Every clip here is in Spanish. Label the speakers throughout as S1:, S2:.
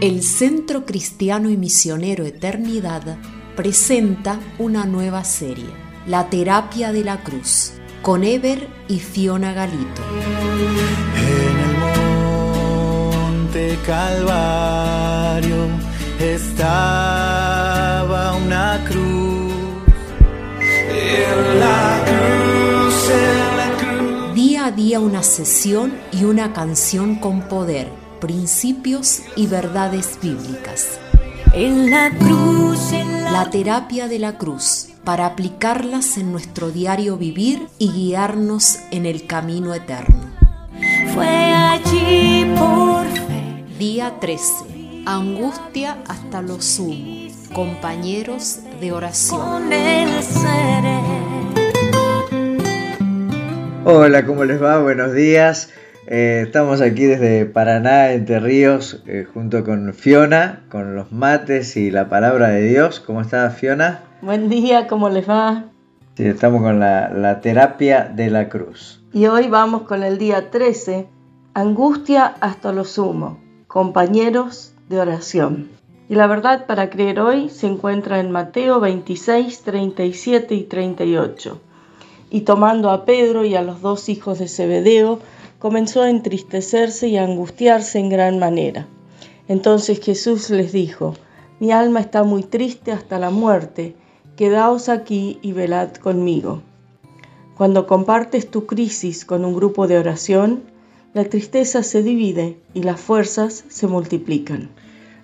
S1: El Centro Cristiano y Misionero Eternidad presenta una nueva serie, La Terapia de la Cruz, con Eber y Fiona Galito.
S2: En el monte Calvario estaba una cruz. En la cruz, en la cruz.
S1: Día a día una sesión y una canción con poder, principios y verdades bíblicas.
S3: En la cruz, en la,
S1: La terapia de la cruz, para aplicarlas en nuestro diario vivir y guiarnos en el camino eterno.
S3: fue allí por fe.
S1: Día 13. Angustia hasta lo sumo. Compañeros de oración.
S3: Con.
S4: Hola, ¿cómo les va? Buenos días. Eh, estamos aquí desde Paraná, Entre Ríos, eh, junto con Fiona, con los mates y la palabra de Dios. ¿Cómo está Fiona?
S5: Buen día, ¿cómo les va?
S4: Sí, estamos con la, la terapia de la cruz.
S5: Y hoy vamos con el día 13, angustia hasta lo sumo, compañeros de oración. Y la verdad para creer hoy se encuentra en Mateo 26, 37 y 38. Y tomando a Pedro y a los dos hijos de Zebedeo, comenzó a entristecerse y a angustiarse en gran manera. Entonces Jesús les dijo, mi alma está muy triste hasta la muerte, quedaos aquí y velad conmigo. Cuando compartes tu crisis con un grupo de oración, la tristeza se divide y las fuerzas se multiplican.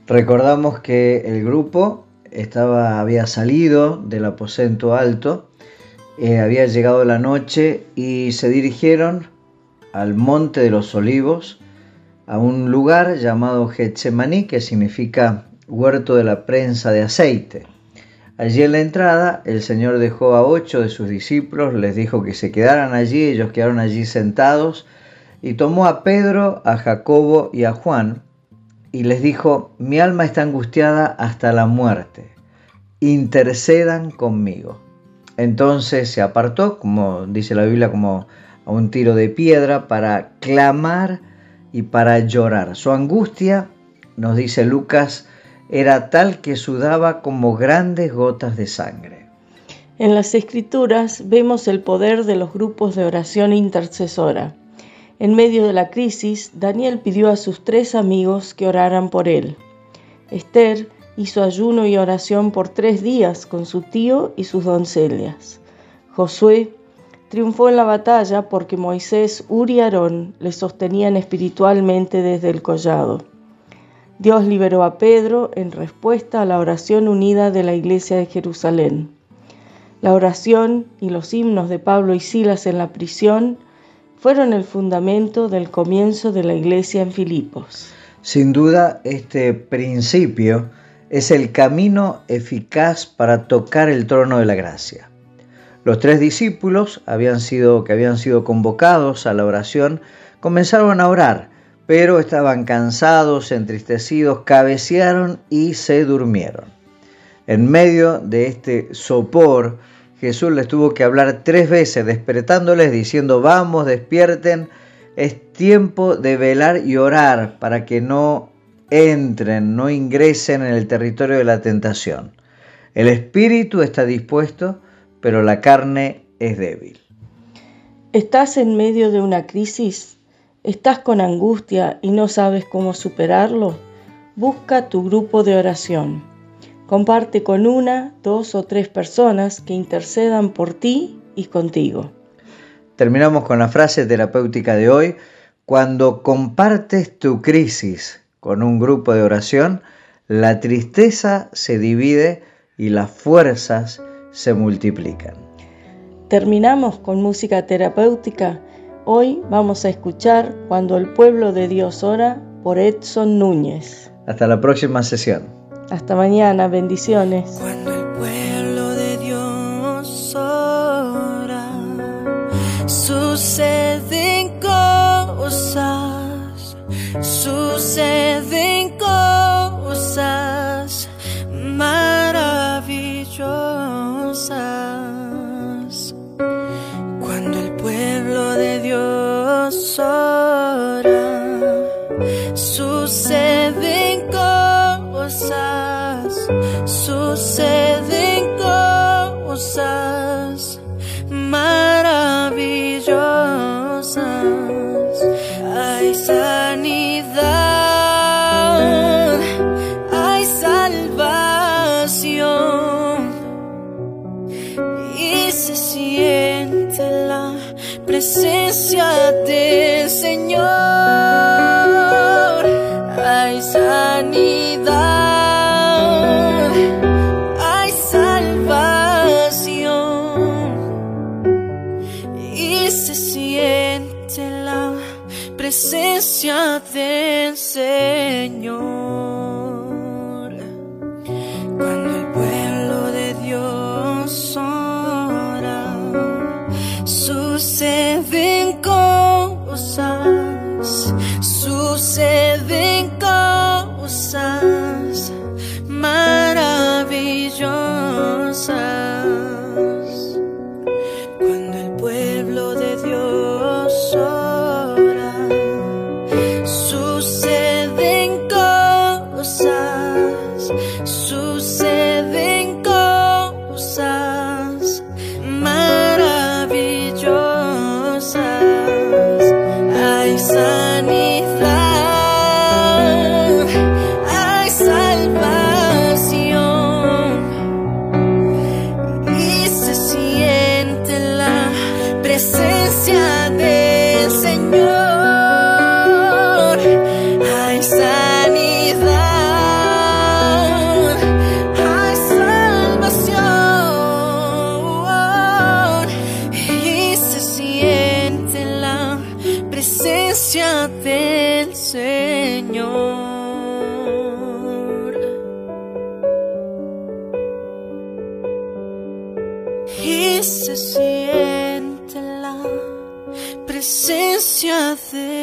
S4: Recordamos que el grupo estaba, había salido del aposento alto, eh, había llegado la noche y se dirigieron al Monte de los Olivos, a un lugar llamado Getsemaní, que significa huerto de la prensa de aceite. Allí en la entrada el Señor dejó a ocho de sus discípulos, les dijo que se quedaran allí, ellos quedaron allí sentados, y tomó a Pedro, a Jacobo y a Juan, y les dijo, mi alma está angustiada hasta la muerte, intercedan conmigo. Entonces se apartó, como dice la Biblia, como a un tiro de piedra, para clamar y para llorar. Su angustia, nos dice Lucas, era tal que sudaba como grandes gotas de sangre.
S5: En las escrituras vemos el poder de los grupos de oración intercesora. En medio de la crisis, Daniel pidió a sus tres amigos que oraran por él. Esther hizo ayuno y oración por tres días con su tío y sus doncellas. Josué triunfó en la batalla porque Moisés, Uri y Aarón le sostenían espiritualmente desde el collado. Dios liberó a Pedro en respuesta a la oración unida de la iglesia de Jerusalén. La oración y los himnos de Pablo y Silas en la prisión fueron el fundamento del comienzo de la iglesia en Filipos.
S4: Sin duda, este principio es el camino eficaz para tocar el trono de la gracia. Los tres discípulos habían sido, que habían sido convocados a la oración comenzaron a orar, pero estaban cansados, entristecidos, cabecearon y se durmieron. En medio de este sopor, Jesús les tuvo que hablar tres veces, despertándoles, diciendo, vamos, despierten, es tiempo de velar y orar para que no entren, no ingresen en el territorio de la tentación. El espíritu está dispuesto, pero la carne es débil.
S5: ¿Estás en medio de una crisis? ¿Estás con angustia y no sabes cómo superarlo? Busca tu grupo de oración. Comparte con una, dos o tres personas que intercedan por ti y contigo.
S4: Terminamos con la frase terapéutica de hoy. Cuando compartes tu crisis con un grupo de oración, la tristeza se divide y las fuerzas se multiplican.
S5: Terminamos con música terapéutica. Hoy vamos a escuchar Cuando el pueblo de Dios ora por Edson Núñez.
S4: Hasta la próxima sesión.
S5: Hasta mañana, bendiciones.
S2: Cuando el pueblo de Dios ora, suceden cosas, suceden Dios presencia del Señor. Hay sanidad, hay salvación y se siente la presencia del Señor. Cuando el pueblo de Dios ora, suceden cosas, suceden Señor. y se siente la presencia del